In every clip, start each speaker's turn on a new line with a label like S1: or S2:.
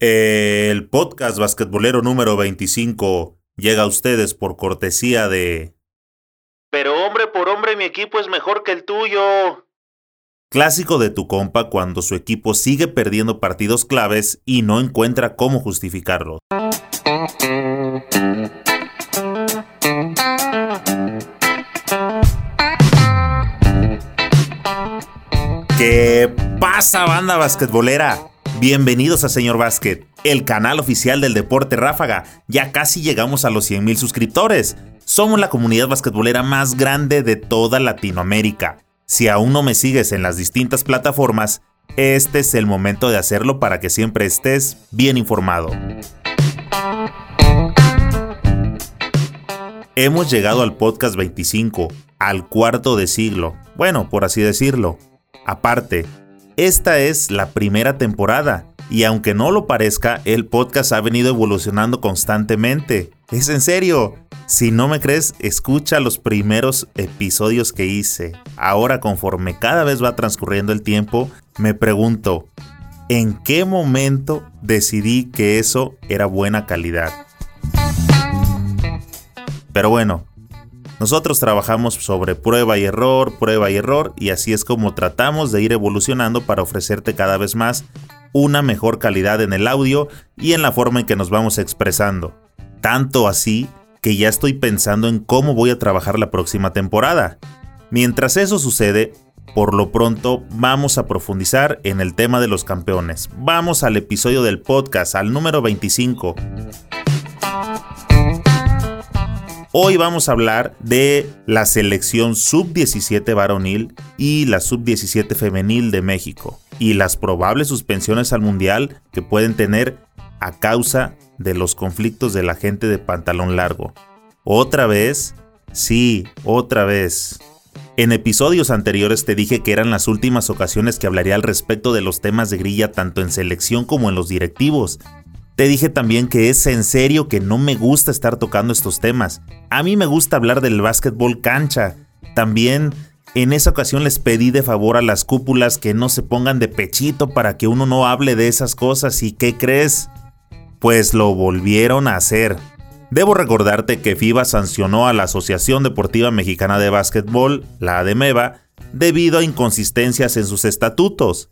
S1: El podcast basquetbolero número 25 llega a ustedes por cortesía de...
S2: Pero hombre por hombre mi equipo es mejor que el tuyo.
S1: Clásico de tu compa cuando su equipo sigue perdiendo partidos claves y no encuentra cómo justificarlo. ¿Qué pasa banda basquetbolera? Bienvenidos a Señor Básquet, el canal oficial del deporte ráfaga. Ya casi llegamos a los 100.000 suscriptores. Somos la comunidad basquetbolera más grande de toda Latinoamérica. Si aún no me sigues en las distintas plataformas, este es el momento de hacerlo para que siempre estés bien informado. Hemos llegado al podcast 25, al cuarto de siglo, bueno, por así decirlo. Aparte, esta es la primera temporada y aunque no lo parezca, el podcast ha venido evolucionando constantemente. Es en serio. Si no me crees, escucha los primeros episodios que hice. Ahora conforme cada vez va transcurriendo el tiempo, me pregunto, ¿en qué momento decidí que eso era buena calidad? Pero bueno, nosotros trabajamos sobre prueba y error, prueba y error, y así es como tratamos de ir evolucionando para ofrecerte cada vez más una mejor calidad en el audio y en la forma en que nos vamos expresando. Tanto así que ya estoy pensando en cómo voy a trabajar la próxima temporada. Mientras eso sucede, por lo pronto vamos a profundizar en el tema de los campeones. Vamos al episodio del podcast, al número 25. Hoy vamos a hablar de la selección sub-17 varonil y la sub-17 femenil de México y las probables suspensiones al Mundial que pueden tener a causa de los conflictos de la gente de pantalón largo. Otra vez, sí, otra vez. En episodios anteriores te dije que eran las últimas ocasiones que hablaría al respecto de los temas de grilla tanto en selección como en los directivos, te dije también que es en serio que no me gusta estar tocando estos temas. A mí me gusta hablar del básquetbol cancha. También en esa ocasión les pedí de favor a las cúpulas que no se pongan de pechito para que uno no hable de esas cosas. ¿Y qué crees? Pues lo volvieron a hacer. Debo recordarte que FIBA sancionó a la Asociación Deportiva Mexicana de Básquetbol, la ADEMEVA, debido a inconsistencias en sus estatutos.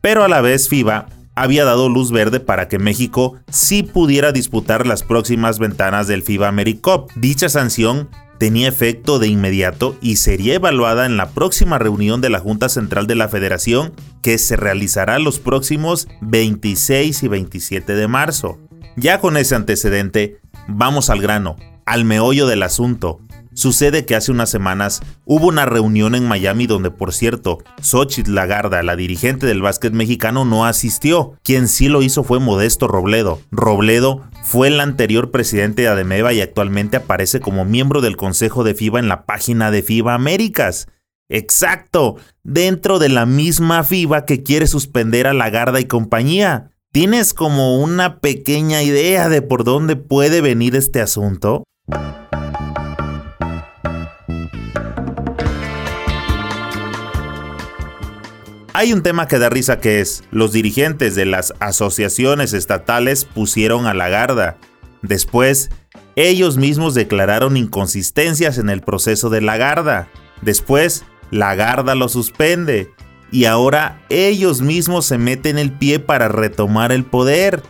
S1: Pero a la vez FIBA había dado luz verde para que México sí pudiera disputar las próximas ventanas del FIBA AmeriCup. Dicha sanción tenía efecto de inmediato y sería evaluada en la próxima reunión de la Junta Central de la Federación que se realizará los próximos 26 y 27 de marzo. Ya con ese antecedente, vamos al grano, al meollo del asunto. Sucede que hace unas semanas hubo una reunión en Miami donde, por cierto, Xochitl Lagarda, la dirigente del básquet mexicano, no asistió. Quien sí lo hizo fue Modesto Robledo. Robledo fue el anterior presidente de Ademeva y actualmente aparece como miembro del Consejo de FIBA en la página de FIBA Américas. Exacto, dentro de la misma FIBA que quiere suspender a Lagarda y compañía. ¿Tienes como una pequeña idea de por dónde puede venir este asunto? Hay un tema que da risa que es, los dirigentes de las asociaciones estatales pusieron a la garda. Después, ellos mismos declararon inconsistencias en el proceso de la garda. Después, la garda lo suspende. Y ahora ellos mismos se meten el pie para retomar el poder.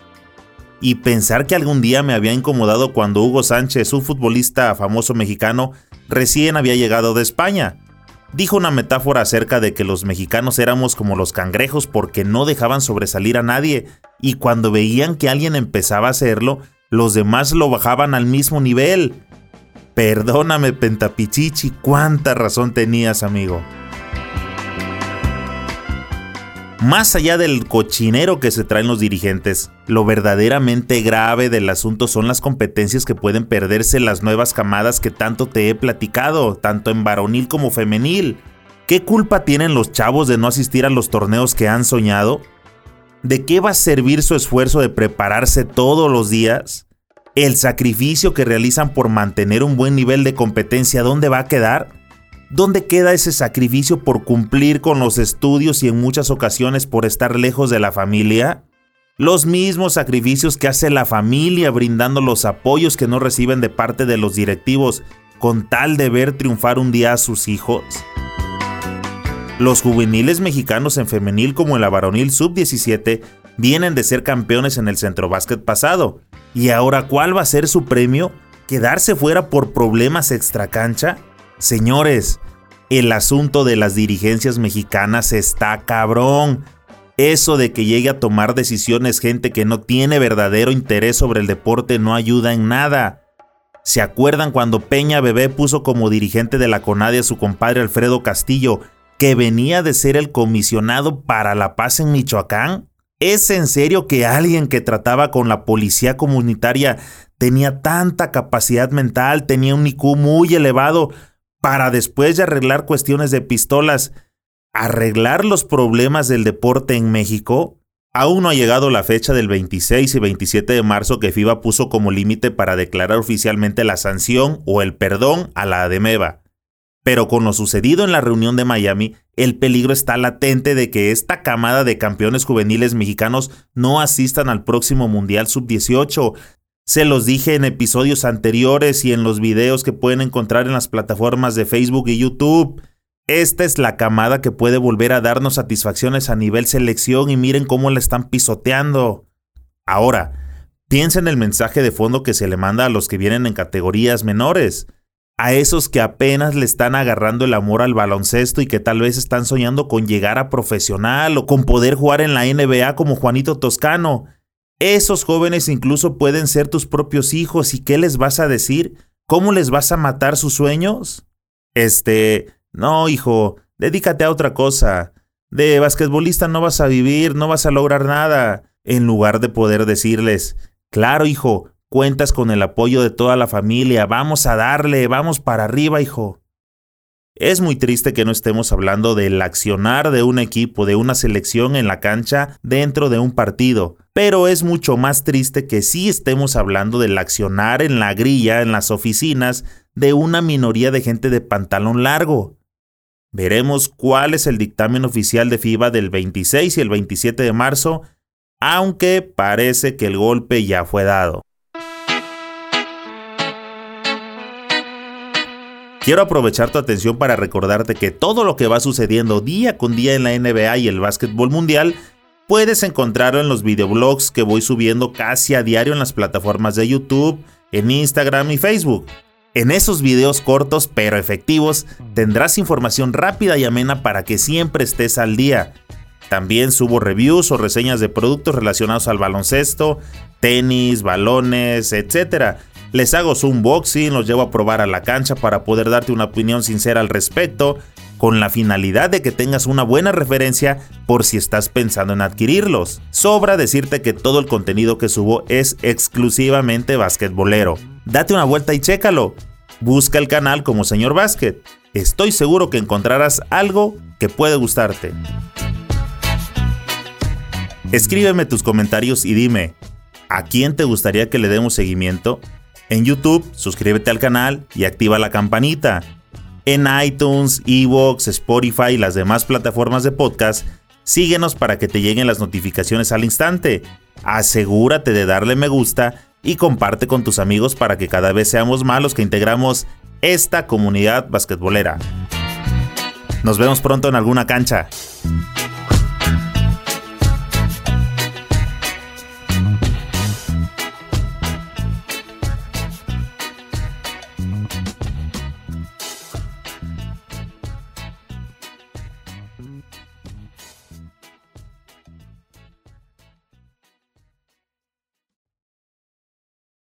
S1: Y pensar que algún día me había incomodado cuando Hugo Sánchez, un futbolista famoso mexicano, recién había llegado de España dijo una metáfora acerca de que los mexicanos éramos como los cangrejos porque no dejaban sobresalir a nadie y cuando veían que alguien empezaba a hacerlo, los demás lo bajaban al mismo nivel. Perdóname, Pentapichichi, cuánta razón tenías, amigo. Más allá del cochinero que se traen los dirigentes, lo verdaderamente grave del asunto son las competencias que pueden perderse las nuevas camadas que tanto te he platicado, tanto en varonil como femenil. ¿Qué culpa tienen los chavos de no asistir a los torneos que han soñado? ¿De qué va a servir su esfuerzo de prepararse todos los días? ¿El sacrificio que realizan por mantener un buen nivel de competencia dónde va a quedar? ¿Dónde queda ese sacrificio por cumplir con los estudios y en muchas ocasiones por estar lejos de la familia? Los mismos sacrificios que hace la familia brindando los apoyos que no reciben de parte de los directivos con tal de ver triunfar un día a sus hijos. Los juveniles mexicanos en femenil como en la varonil sub-17 vienen de ser campeones en el centro básquet pasado. ¿Y ahora cuál va a ser su premio? ¿Quedarse fuera por problemas extracancha? Señores, el asunto de las dirigencias mexicanas está cabrón. Eso de que llegue a tomar decisiones gente que no tiene verdadero interés sobre el deporte no ayuda en nada. ¿Se acuerdan cuando Peña Bebé puso como dirigente de la CONADE a su compadre Alfredo Castillo, que venía de ser el comisionado para la paz en Michoacán? ¿Es en serio que alguien que trataba con la policía comunitaria tenía tanta capacidad mental, tenía un IQ muy elevado para después de arreglar cuestiones de pistolas arreglar los problemas del deporte en México? Aún no ha llegado la fecha del 26 y 27 de marzo que FIBA puso como límite para declarar oficialmente la sanción o el perdón a la ADEMEVA. Pero con lo sucedido en la reunión de Miami, el peligro está latente de que esta camada de campeones juveniles mexicanos no asistan al próximo Mundial Sub-18. Se los dije en episodios anteriores y en los videos que pueden encontrar en las plataformas de Facebook y YouTube. Esta es la camada que puede volver a darnos satisfacciones a nivel selección y miren cómo la están pisoteando. Ahora, piensa en el mensaje de fondo que se le manda a los que vienen en categorías menores, a esos que apenas le están agarrando el amor al baloncesto y que tal vez están soñando con llegar a profesional o con poder jugar en la NBA como Juanito Toscano. Esos jóvenes incluso pueden ser tus propios hijos y ¿qué les vas a decir? ¿Cómo les vas a matar sus sueños? Este, no, hijo, dedícate a otra cosa. De basquetbolista no vas a vivir, no vas a lograr nada. En lugar de poder decirles, claro, hijo, cuentas con el apoyo de toda la familia, vamos a darle, vamos para arriba, hijo. Es muy triste que no estemos hablando del accionar de un equipo, de una selección en la cancha dentro de un partido, pero es mucho más triste que sí estemos hablando del accionar en la grilla, en las oficinas, de una minoría de gente de pantalón largo. Veremos cuál es el dictamen oficial de FIBA del 26 y el 27 de marzo, aunque parece que el golpe ya fue dado. Quiero aprovechar tu atención para recordarte que todo lo que va sucediendo día con día en la NBA y el básquetbol mundial puedes encontrarlo en los videoblogs que voy subiendo casi a diario en las plataformas de YouTube, en Instagram y Facebook. En esos videos cortos pero efectivos tendrás información rápida y amena para que siempre estés al día. También subo reviews o reseñas de productos relacionados al baloncesto, tenis, balones, etc. Les hago su unboxing, los llevo a probar a la cancha para poder darte una opinión sincera al respecto, con la finalidad de que tengas una buena referencia por si estás pensando en adquirirlos. Sobra decirte que todo el contenido que subo es exclusivamente basquetbolero date una vuelta y chécalo. Busca el canal como Señor Basket. Estoy seguro que encontrarás algo que puede gustarte. Escríbeme tus comentarios y dime, ¿a quién te gustaría que le demos seguimiento? En YouTube, suscríbete al canal y activa la campanita. En iTunes, Evox, Spotify y las demás plataformas de podcast, síguenos para que te lleguen las notificaciones al instante. Asegúrate de darle me gusta y comparte con tus amigos para que cada vez seamos más los que integramos esta comunidad basquetbolera. Nos vemos pronto en alguna cancha.